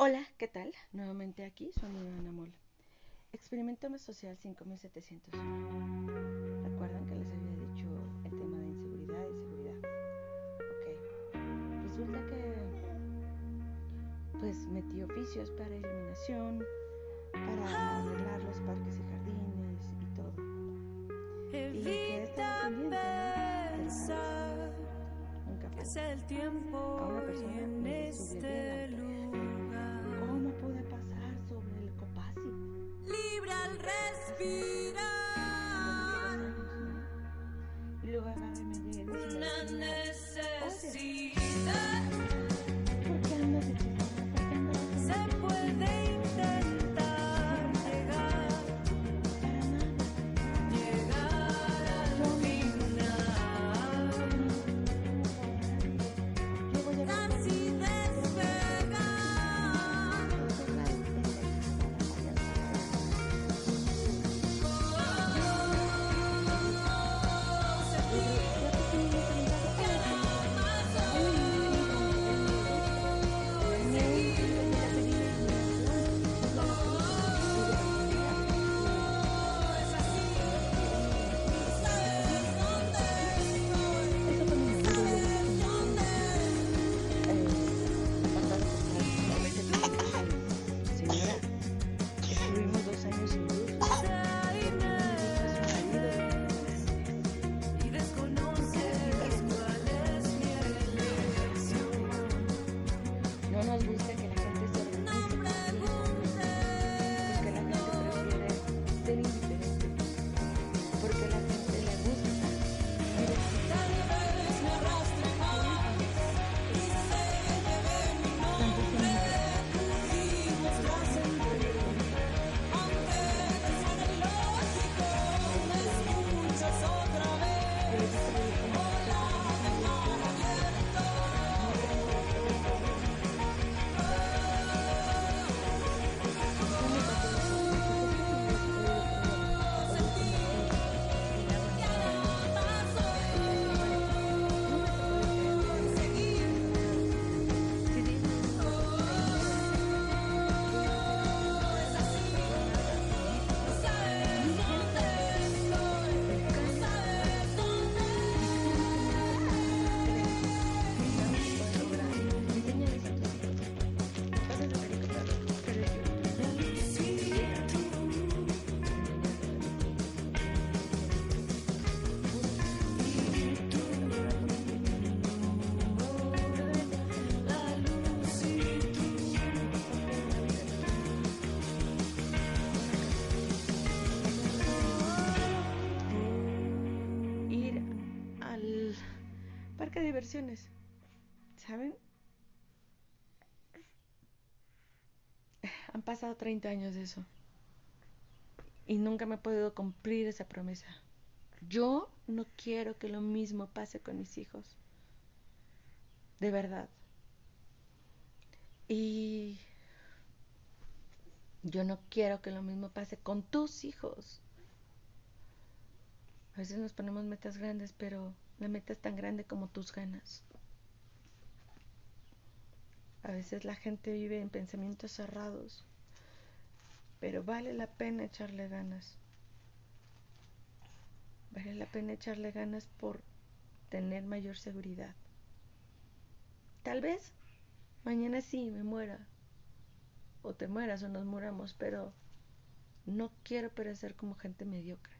Hola, ¿qué tal? Nuevamente aquí, su amiga Ana Mola. Experimento social 5700. ¿Recuerdan que les había dicho el tema de inseguridad y seguridad? Ok. Resulta que pues metí oficios para iluminación, para arreglar los parques y jardines y todo. Y que estaba pendiente, ¿no? Nunca tiempo A una persona y en me Be. Nos gusta que ¿Saben? Han pasado 30 años de eso. Y nunca me he podido cumplir esa promesa. Yo no quiero que lo mismo pase con mis hijos. De verdad. Y yo no quiero que lo mismo pase con tus hijos. A veces nos ponemos metas grandes, pero la meta es tan grande como tus ganas. A veces la gente vive en pensamientos cerrados, pero vale la pena echarle ganas. Vale la pena echarle ganas por tener mayor seguridad. Tal vez mañana sí me muera, o te mueras o nos muramos, pero no quiero perecer como gente mediocre.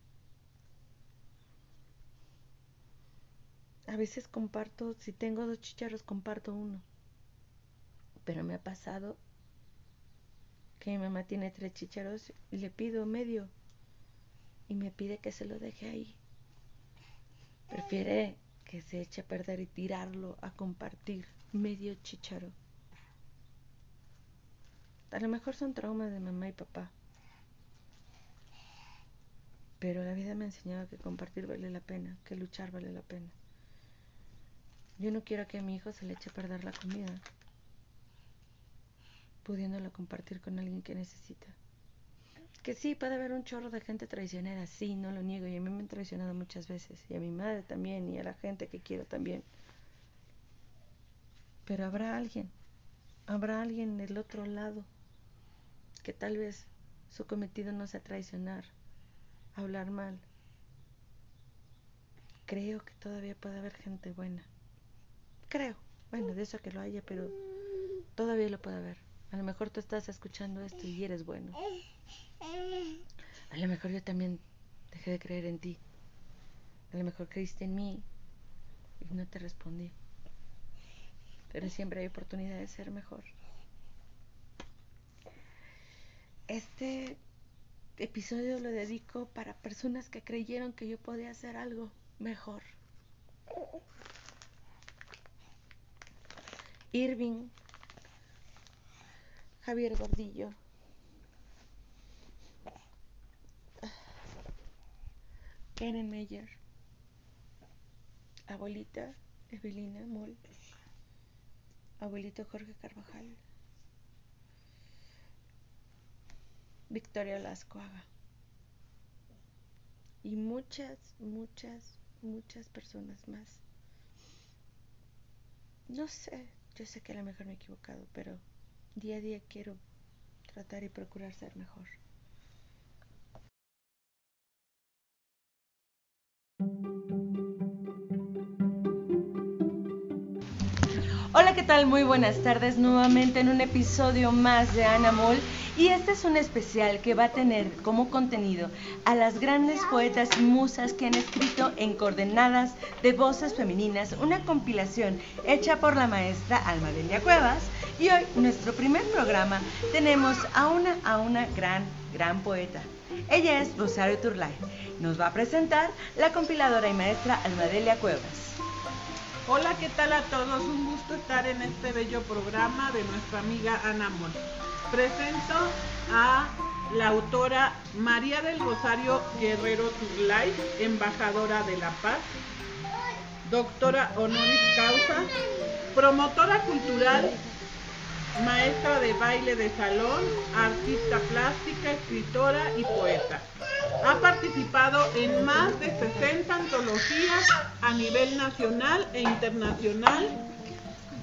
A veces comparto, si tengo dos chicharros, comparto uno. Pero me ha pasado que mi mamá tiene tres chicharros y le pido medio. Y me pide que se lo deje ahí. Prefiere que se eche a perder y tirarlo a compartir medio chicharo. A lo mejor son traumas de mamá y papá. Pero la vida me ha enseñado que compartir vale la pena, que luchar vale la pena. Yo no quiero que a mi hijo se le eche a perder la comida, pudiéndola compartir con alguien que necesita. Que sí, puede haber un chorro de gente traicionera, sí, no lo niego, y a mí me han traicionado muchas veces, y a mi madre también, y a la gente que quiero también. Pero habrá alguien habrá alguien del otro lado que tal vez su cometido no sea traicionar, hablar mal. Creo que todavía puede haber gente buena. Creo. Bueno, de eso que lo haya, pero todavía lo puede haber. A lo mejor tú estás escuchando esto y eres bueno. A lo mejor yo también dejé de creer en ti. A lo mejor creíste en mí y no te respondí. Pero siempre hay oportunidad de ser mejor. Este episodio lo dedico para personas que creyeron que yo podía hacer algo mejor. Irving, Javier Gordillo, Karen Meyer, abuelita Evelina Moll, abuelito Jorge Carvajal, Victoria Lascoaga y muchas, muchas, muchas personas más. No sé, yo sé que a lo mejor me he equivocado, pero día a día quiero tratar y procurar ser mejor. Hola, ¿qué tal? Muy buenas tardes nuevamente en un episodio más de Ana Mol. Y este es un especial que va a tener como contenido a las grandes poetas y musas que han escrito en coordenadas de voces femeninas, una compilación hecha por la maestra Almadelia Cuevas. Y hoy, nuestro primer programa, tenemos a una, a una gran, gran poeta. Ella es Rosario Turlay. Nos va a presentar la compiladora y maestra Almadelia Cuevas. Hola, ¿qué tal a todos? Un gusto estar en este bello programa de nuestra amiga Ana Mon. Presento a la autora María del Rosario Guerrero Turlay, embajadora de la paz, doctora honoris causa, promotora cultural, maestra de baile de salón, artista plástica, escritora y poeta. Ha participado en más de 60 antologías a nivel nacional e internacional.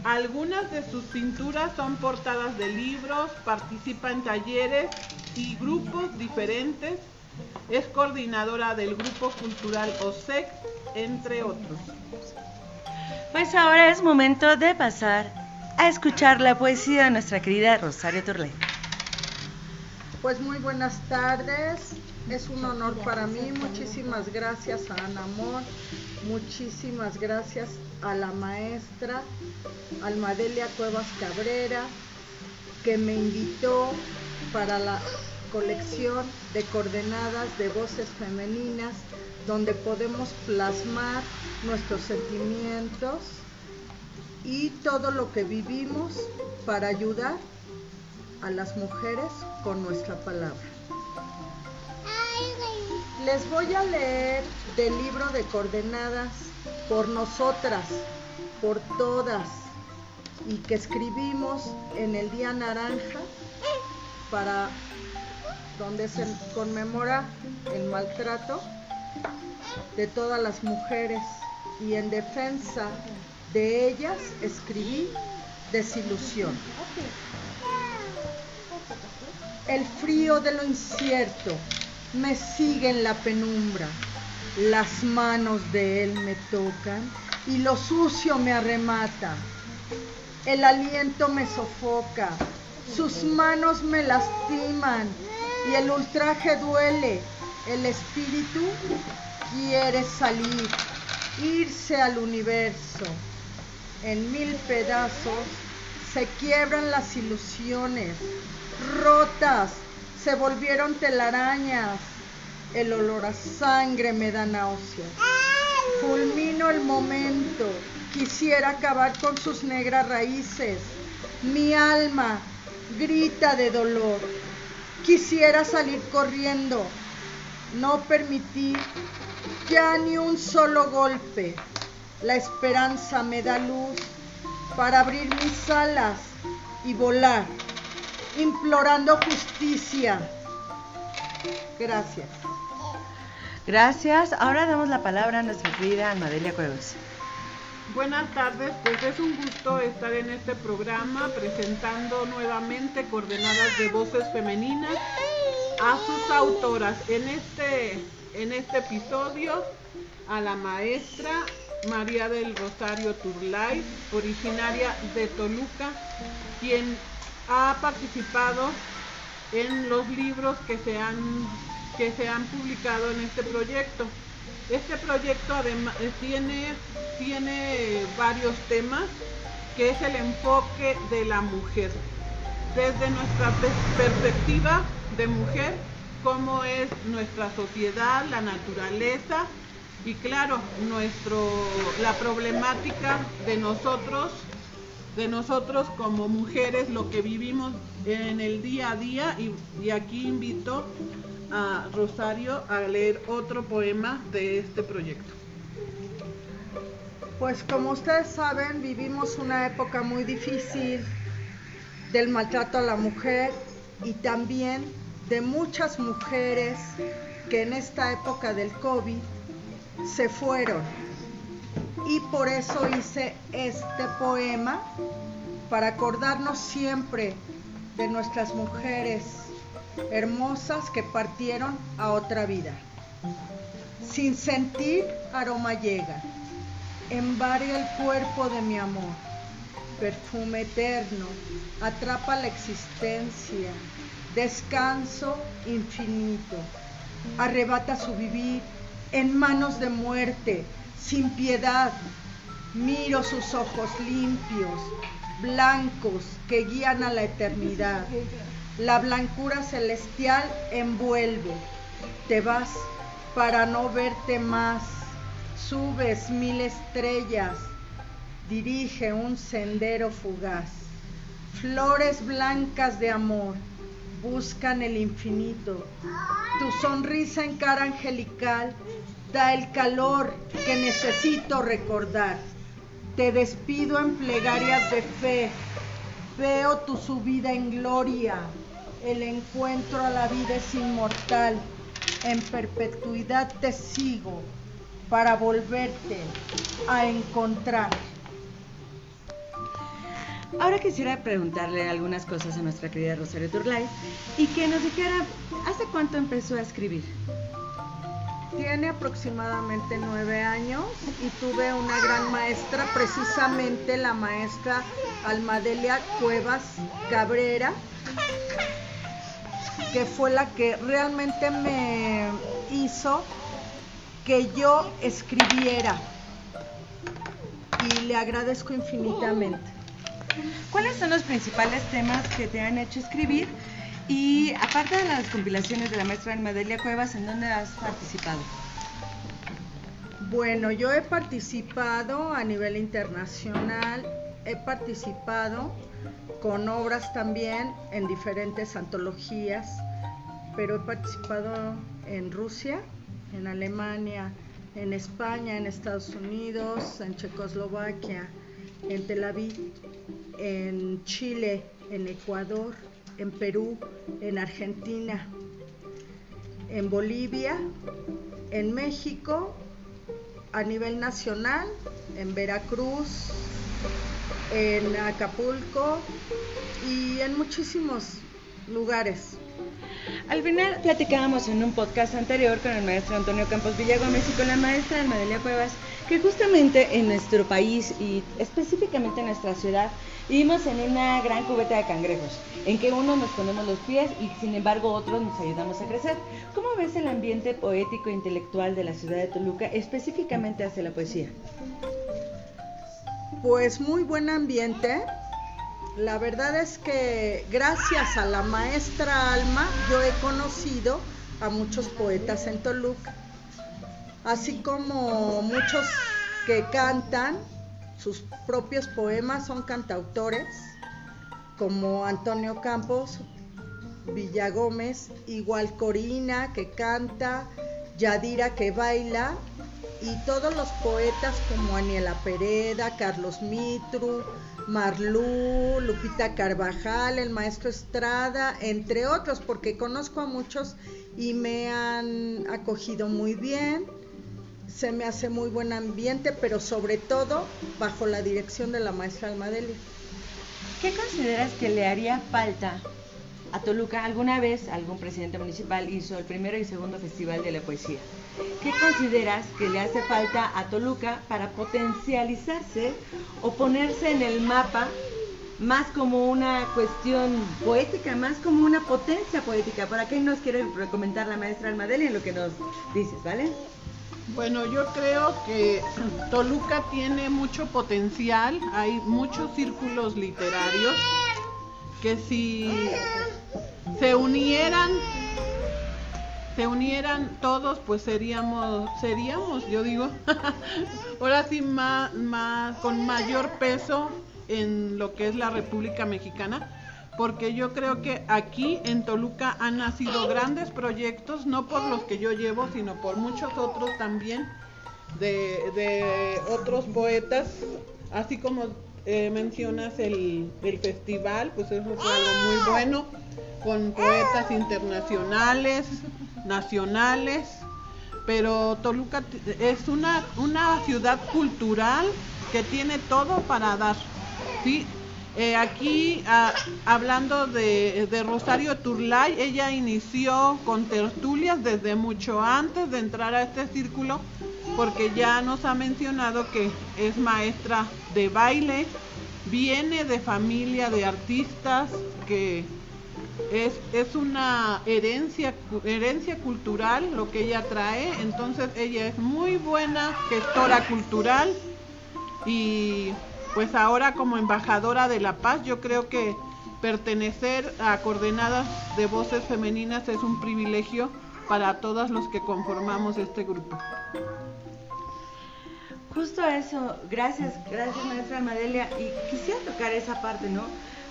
Algunas de sus pinturas son portadas de libros, participa en talleres y grupos diferentes. Es coordinadora del Grupo Cultural OSEC, entre otros. Pues ahora es momento de pasar a escuchar la poesía de nuestra querida Rosario Turley. Pues muy buenas tardes, es un honor para mí, muchísimas gracias a Ana Amor, muchísimas gracias a la maestra Almadelia Cuevas Cabrera, que me invitó para la colección de coordenadas de voces femeninas, donde podemos plasmar nuestros sentimientos y todo lo que vivimos para ayudar a las mujeres con nuestra palabra. Les voy a leer del libro de coordenadas por nosotras, por todas, y que escribimos en el Día Naranja para donde se conmemora el maltrato de todas las mujeres. Y en defensa de ellas escribí desilusión. El frío de lo incierto me sigue en la penumbra. Las manos de él me tocan y lo sucio me arremata. El aliento me sofoca, sus manos me lastiman y el ultraje duele. El espíritu quiere salir, irse al universo. En mil pedazos se quiebran las ilusiones, rotas, se volvieron telarañas. El olor a sangre me da náuseas. Fulmino el momento, quisiera acabar con sus negras raíces. Mi alma grita de dolor. Quisiera salir corriendo, no permitir ya ni un solo golpe. La esperanza me da luz para abrir mis alas y volar, implorando justicia. Gracias. Gracias. Ahora damos la palabra a nuestra querida Almadelia Cuevas. Buenas tardes, pues es un gusto estar en este programa presentando nuevamente coordenadas de voces femeninas a sus autoras. En este, en este episodio a la maestra María del Rosario Turlay, originaria de Toluca, quien ha participado en los libros que se han, que se han publicado en este proyecto. Este proyecto además tiene, tiene varios temas, que es el enfoque de la mujer. Desde nuestra pers- perspectiva de mujer, cómo es nuestra sociedad, la naturaleza y claro, nuestro, la problemática de nosotros, de nosotros como mujeres, lo que vivimos en el día a día y, y aquí invito a Rosario a leer otro poema de este proyecto. Pues como ustedes saben, vivimos una época muy difícil del maltrato a la mujer y también de muchas mujeres que en esta época del COVID se fueron. Y por eso hice este poema para acordarnos siempre de nuestras mujeres hermosas que partieron a otra vida. Sin sentir aroma llega, embarga el cuerpo de mi amor, perfume eterno, atrapa la existencia, descanso infinito, arrebata su vivir en manos de muerte, sin piedad. Miro sus ojos limpios, blancos, que guían a la eternidad. La blancura celestial envuelve. Te vas para no verte más. Subes mil estrellas. Dirige un sendero fugaz. Flores blancas de amor buscan el infinito. Tu sonrisa en cara angelical da el calor que necesito recordar. Te despido en plegarias de fe. Veo tu subida en gloria. El encuentro a la vida es inmortal. En perpetuidad te sigo para volverte a encontrar. Ahora quisiera preguntarle algunas cosas a nuestra querida Rosario Turlay y que nos dijera, ¿hace cuánto empezó a escribir? Tiene aproximadamente nueve años y tuve una gran maestra, precisamente la maestra Almadelia Cuevas Cabrera, que fue la que realmente me hizo que yo escribiera y le agradezco infinitamente. ¿Cuáles son los principales temas que te han hecho escribir? Y aparte de las compilaciones de la maestra Almadelia Cuevas, ¿en dónde has participado? Bueno, yo he participado a nivel internacional, he participado con obras también en diferentes antologías, pero he participado en Rusia, en Alemania, en España, en Estados Unidos, en Checoslovaquia, en Tel Aviv, en Chile, en Ecuador, en Perú, en Argentina, en Bolivia, en México, a nivel nacional, en Veracruz, en Acapulco y en muchísimos lugares. Al final platicábamos en un podcast anterior con el maestro Antonio Campos Villagómez y con la maestra Almadelia Cuevas que justamente en nuestro país y específicamente en nuestra ciudad vivimos en una gran cubeta de cangrejos, en que unos nos ponemos los pies y sin embargo otros nos ayudamos a crecer. ¿Cómo ves el ambiente poético e intelectual de la ciudad de Toluca, específicamente hacia la poesía? Pues muy buen ambiente. La verdad es que gracias a la maestra Alma yo he conocido a muchos poetas en Toluca, así como muchos que cantan sus propios poemas, son cantautores, como Antonio Campos, Villagómez, igual Corina que canta, Yadira que baila y todos los poetas como Aniela Pereda, Carlos Mitru, Marlú, Lupita Carvajal, el maestro Estrada, entre otros, porque conozco a muchos y me han acogido muy bien. Se me hace muy buen ambiente, pero sobre todo bajo la dirección de la maestra Almadelia. ¿Qué consideras que le haría falta a Toluca? Alguna vez algún presidente municipal hizo el primero y segundo festival de la poesía. ¿Qué consideras que le hace falta a Toluca para potencializarse o ponerse en el mapa más como una cuestión poética, más como una potencia poética? ¿Para qué nos quiere comentar la maestra Almadelia en lo que nos dices, ¿vale? Bueno, yo creo que Toluca tiene mucho potencial, hay muchos círculos literarios que si se unieran, se unieran todos, pues seríamos, seríamos, yo digo, ahora sí más, más, con mayor peso en lo que es la República Mexicana porque yo creo que aquí en Toluca han nacido grandes proyectos, no por los que yo llevo, sino por muchos otros también, de, de otros poetas, así como eh, mencionas el, el festival, pues eso fue algo muy bueno, con poetas internacionales, nacionales, pero Toluca es una, una ciudad cultural que tiene todo para dar. ¿sí? Eh, aquí, ah, hablando de, Rosario Turlay, ella inició con tertulias desde mucho antes de entrar a este círculo, porque ya nos ha mencionado que es maestra de baile, viene de familia de artistas, que es, una herencia cultural lo que ella trae, entonces ella es muy buena gestora cultural y pues ahora como embajadora de la paz yo creo que pertenecer a coordenadas de voces femeninas es un privilegio para todos los que conformamos este grupo. Justo eso, gracias, gracias maestra Almadelia. Y quisiera tocar esa parte, ¿no?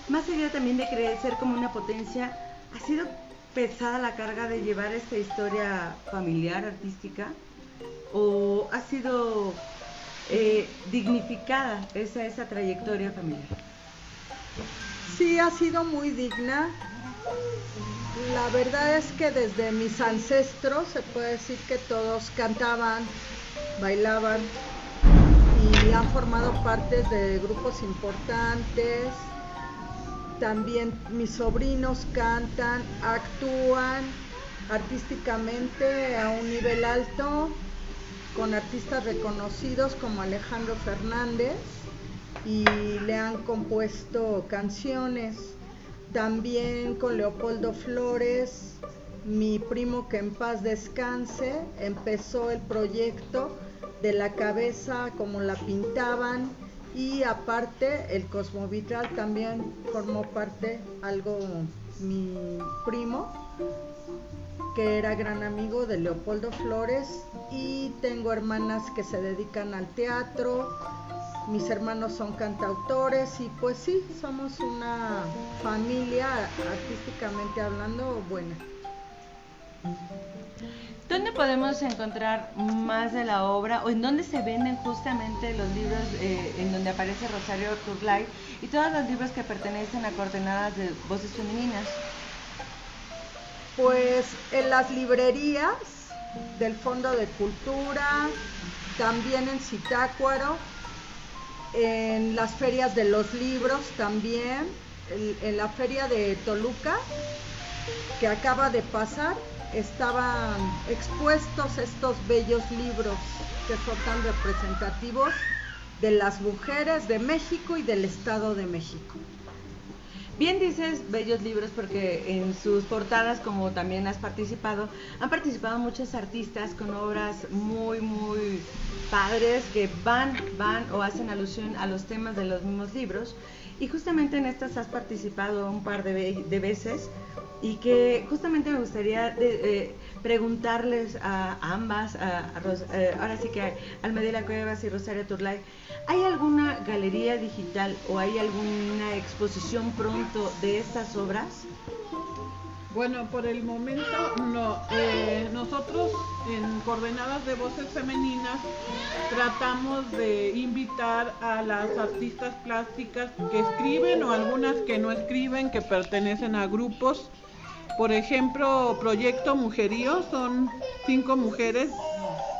Más allá también de crecer como una potencia, ¿ha sido pesada la carga de llevar esta historia familiar, artística? ¿O ha sido eh, dignificada esa, esa trayectoria familiar? Sí, ha sido muy digna. La verdad es que desde mis ancestros se puede decir que todos cantaban, bailaban y han formado parte de grupos importantes. También mis sobrinos cantan, actúan artísticamente a un nivel alto con artistas reconocidos como Alejandro Fernández y le han compuesto canciones. También con Leopoldo Flores, mi primo que en paz descanse, empezó el proyecto de la cabeza como la pintaban y aparte el Cosmovitral también formó parte algo mi primo que era gran amigo de Leopoldo Flores y tengo hermanas que se dedican al teatro, mis hermanos son cantautores y pues sí, somos una familia artísticamente hablando buena. ¿Dónde podemos encontrar más de la obra o en dónde se venden justamente los libros eh, en donde aparece Rosario Turlay y todos los libros que pertenecen a coordenadas de voces femeninas? Pues en las librerías del Fondo de Cultura, también en Zitácuaro, en las ferias de los libros también, en, en la feria de Toluca, que acaba de pasar, estaban expuestos estos bellos libros que son tan representativos de las mujeres de México y del Estado de México. Bien dices bellos libros porque en sus portadas, como también has participado, han participado muchos artistas con obras muy, muy padres que van, van o hacen alusión a los temas de los mismos libros. Y justamente en estas has participado un par de, de veces y que justamente me gustaría de- eh, preguntarles a ambas, a, a eh, ahora sí que a Almedela Cuevas y Rosario Turlay, ¿hay alguna galería digital o hay alguna exposición pronto de estas obras? Bueno, por el momento no. Eh, nosotros en Coordenadas de Voces Femeninas tratamos de invitar a las artistas plásticas que escriben o algunas que no escriben, que pertenecen a grupos. Por ejemplo, Proyecto Mujerío, son cinco mujeres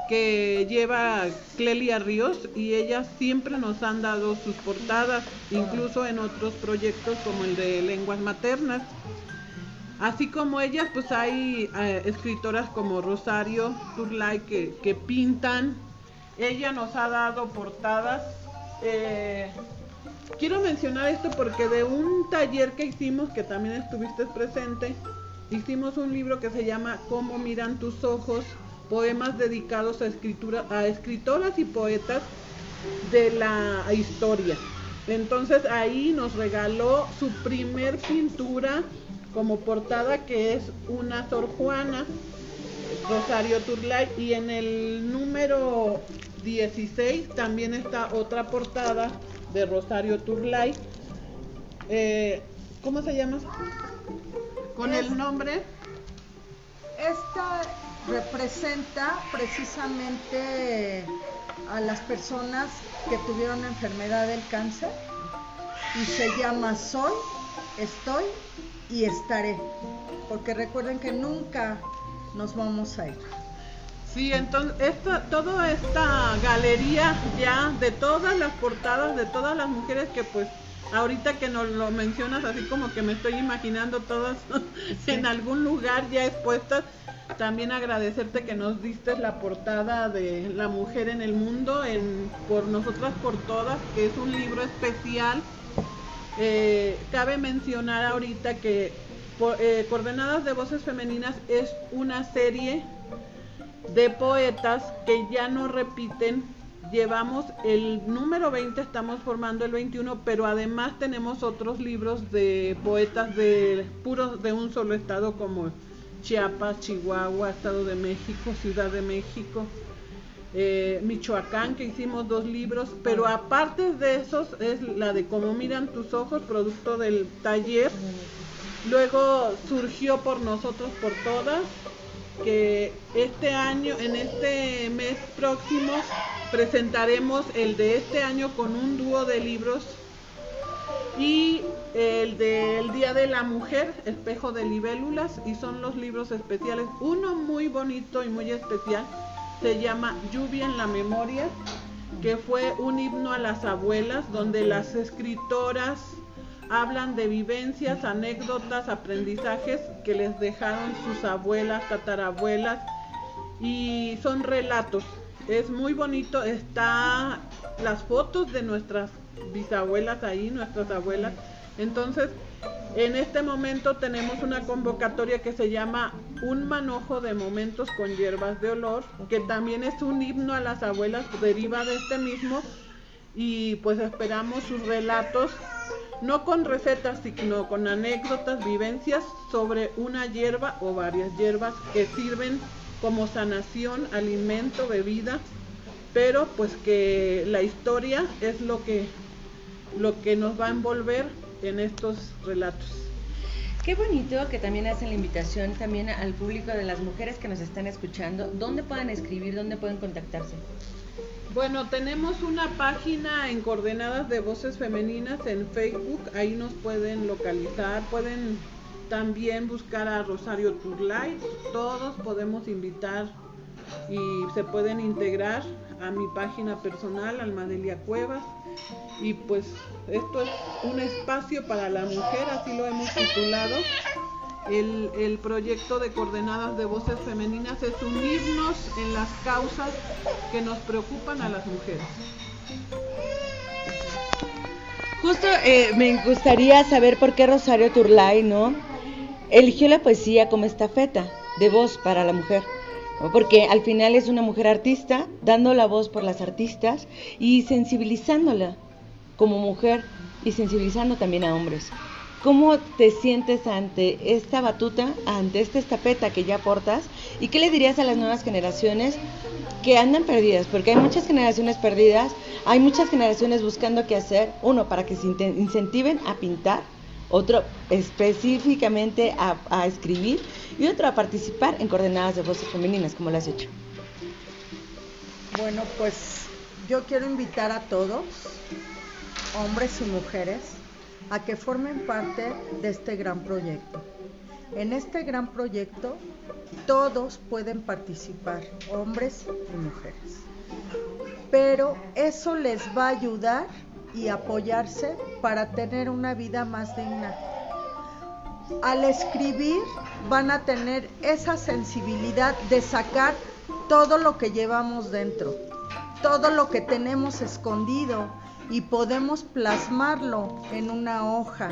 que lleva Clelia Ríos y ellas siempre nos han dado sus portadas, incluso en otros proyectos como el de lenguas maternas. Así como ellas, pues hay eh, escritoras como Rosario Turlay que, pintan. Ella nos ha dado portadas. eh, quiero mencionar esto porque de un taller que hicimos, que también estuviste presente, hicimos un libro que se llama Cómo miran tus ojos, poemas dedicados a, escritura, a escritoras y poetas de la historia. Entonces ahí nos regaló su primer pintura como portada que es una Sor Juana, Rosario Turlay, y en el número 16 también está otra portada de Rosario Turlay. Eh, ¿Cómo se llama? Con Es- el nombre Esta representa precisamente a las personas que tuvieron la enfermedad del cáncer y se llama Soy, Estoy y Estaré. Porque recuerden que nunca nos vamos a ir. Sí, entonces toda esta galería ya de todas las portadas de todas las mujeres que pues ahorita que nos lo mencionas así como que me estoy imaginando todas en algún lugar ya expuestas. También agradecerte que nos diste la portada de La mujer en el mundo en por nosotras por todas, que es un libro especial. Eh, cabe mencionar ahorita que eh, Coordenadas de Voces Femeninas es una serie de poetas que ya no repiten. Llevamos el número 20, estamos formando el 21, pero además tenemos otros libros de poetas de puros de un solo estado como Chiapas, Chihuahua, Estado de México, Ciudad de México, eh, Michoacán, que hicimos dos libros, pero aparte de esos es la de Cómo miran tus ojos, producto del taller. Luego surgió por nosotros, por todas, que este año, en este mes próximo, presentaremos el de este año con un dúo de libros y el del Día de la Mujer, Espejo de Libélulas, y son los libros especiales. Uno muy bonito y muy especial se llama Lluvia en la Memoria, que fue un himno a las abuelas, donde las escritoras hablan de vivencias, anécdotas, aprendizajes que les dejaron sus abuelas, tatarabuelas, y son relatos. Es muy bonito, está las fotos de nuestras bisabuelas ahí, nuestras abuelas. Entonces, en este momento tenemos una convocatoria que se llama Un manojo de momentos con hierbas de olor, que también es un himno a las abuelas, deriva de este mismo, y pues esperamos sus relatos, no con recetas, sino con anécdotas, vivencias sobre una hierba o varias hierbas que sirven como sanación, alimento, bebida, pero pues que la historia es lo que lo que nos va a envolver en estos relatos. Qué bonito que también hacen la invitación también al público de las mujeres que nos están escuchando, dónde pueden escribir, dónde pueden contactarse. Bueno, tenemos una página en coordenadas de voces femeninas en Facebook, ahí nos pueden localizar, pueden también buscar a Rosario Turlay, todos podemos invitar y se pueden integrar a mi página personal, Almadelia Cuevas, y pues esto es un espacio para la mujer, así lo hemos titulado. El, el proyecto de coordenadas de voces femeninas es unirnos en las causas que nos preocupan a las mujeres. Justo eh, me gustaría saber por qué Rosario Turlay, ¿no? Eligió la poesía como estafeta de voz para la mujer. Porque al final es una mujer artista, dando la voz por las artistas y sensibilizándola como mujer y sensibilizando también a hombres. ¿Cómo te sientes ante esta batuta, ante esta estafeta que ya portas? ¿Y qué le dirías a las nuevas generaciones que andan perdidas? Porque hay muchas generaciones perdidas, hay muchas generaciones buscando qué hacer. Uno, para que se incentiven a pintar, otro específicamente a, escribir y otro a participar en coordenadas de voces femeninas, como lo has hecho. Bueno, pues yo quiero invitar a todos, hombres y mujeres, a que formen parte de este gran proyecto. En este gran proyecto todos pueden participar, hombres y mujeres. Pero eso les va a ayudar y apoyarse para tener una vida más digna. Al escribir van a tener esa sensibilidad de sacar todo lo que llevamos dentro, todo lo que tenemos escondido y podemos plasmarlo en una hoja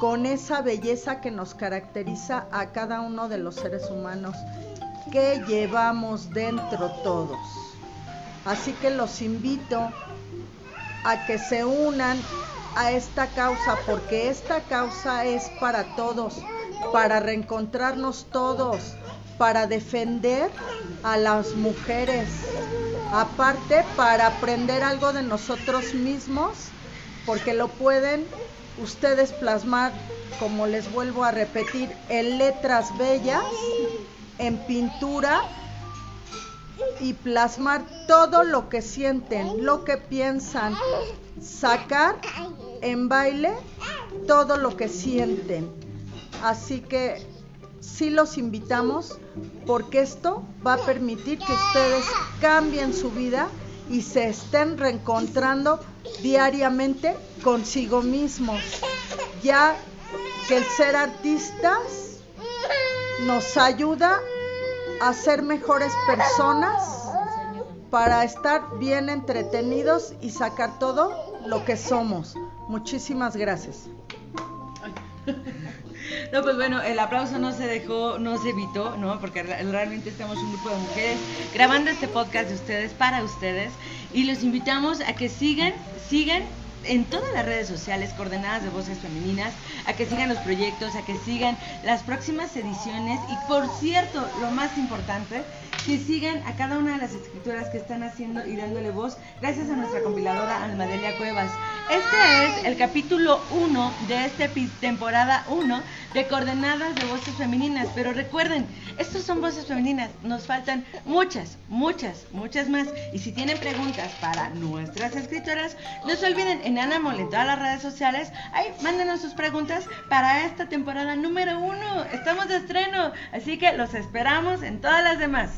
con esa belleza que nos caracteriza a cada uno de los seres humanos que llevamos dentro todos. Así que los invito a que se unan a esta causa, porque esta causa es para todos, para reencontrarnos todos, para defender a las mujeres, aparte para aprender algo de nosotros mismos, porque lo pueden ustedes plasmar, como les vuelvo a repetir, en letras bellas, en pintura y plasmar todo lo que sienten, lo que piensan, sacar en baile todo lo que sienten. Así que sí los invitamos porque esto va a permitir que ustedes cambien su vida y se estén reencontrando diariamente consigo mismos, ya que el ser artistas nos ayuda a ser mejores personas para estar bien entretenidos y sacar todo lo que somos. Muchísimas gracias. No, pues bueno, el aplauso no se dejó, no se evitó, ¿no? Porque re- realmente estamos un grupo de mujeres grabando este podcast de ustedes para ustedes y los invitamos a que sigan, sigan en todas las redes sociales coordenadas de voces femeninas, a que sigan los proyectos, a que sigan las próximas ediciones y por cierto, lo más importante, que sigan a cada una de las escritoras que están haciendo y dándole voz gracias a nuestra compiladora Almadelia Cuevas. Este es el capítulo 1 de esta temporada 1 de Coordenadas de Voces Femeninas. Pero recuerden, estos son voces femeninas. Nos faltan muchas, muchas, muchas más. Y si tienen preguntas para nuestras escritoras, no se olviden en Anamol en todas las redes sociales. Ahí, mándenos sus preguntas para esta temporada número 1. Estamos de estreno, así que los esperamos en todas las demás.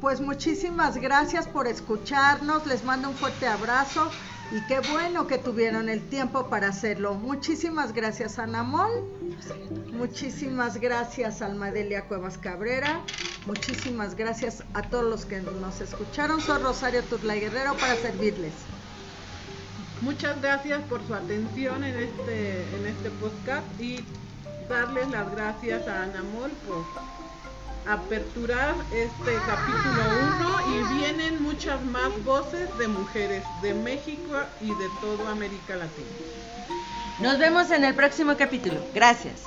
Pues muchísimas gracias por escucharnos, les mando un fuerte abrazo y qué bueno que tuvieron el tiempo para hacerlo. Muchísimas gracias Anamol, muchísimas gracias Almadelia Cuevas Cabrera, muchísimas gracias a todos los que nos escucharon. Soy Rosario Turlay Guerrero para servirles. Muchas gracias por su atención en este, en este podcast y darles las gracias a Anamol por aperturar este capítulo 1 y vienen muchas más voces de mujeres de México y de toda América Latina. Nos vemos en el próximo capítulo. Gracias.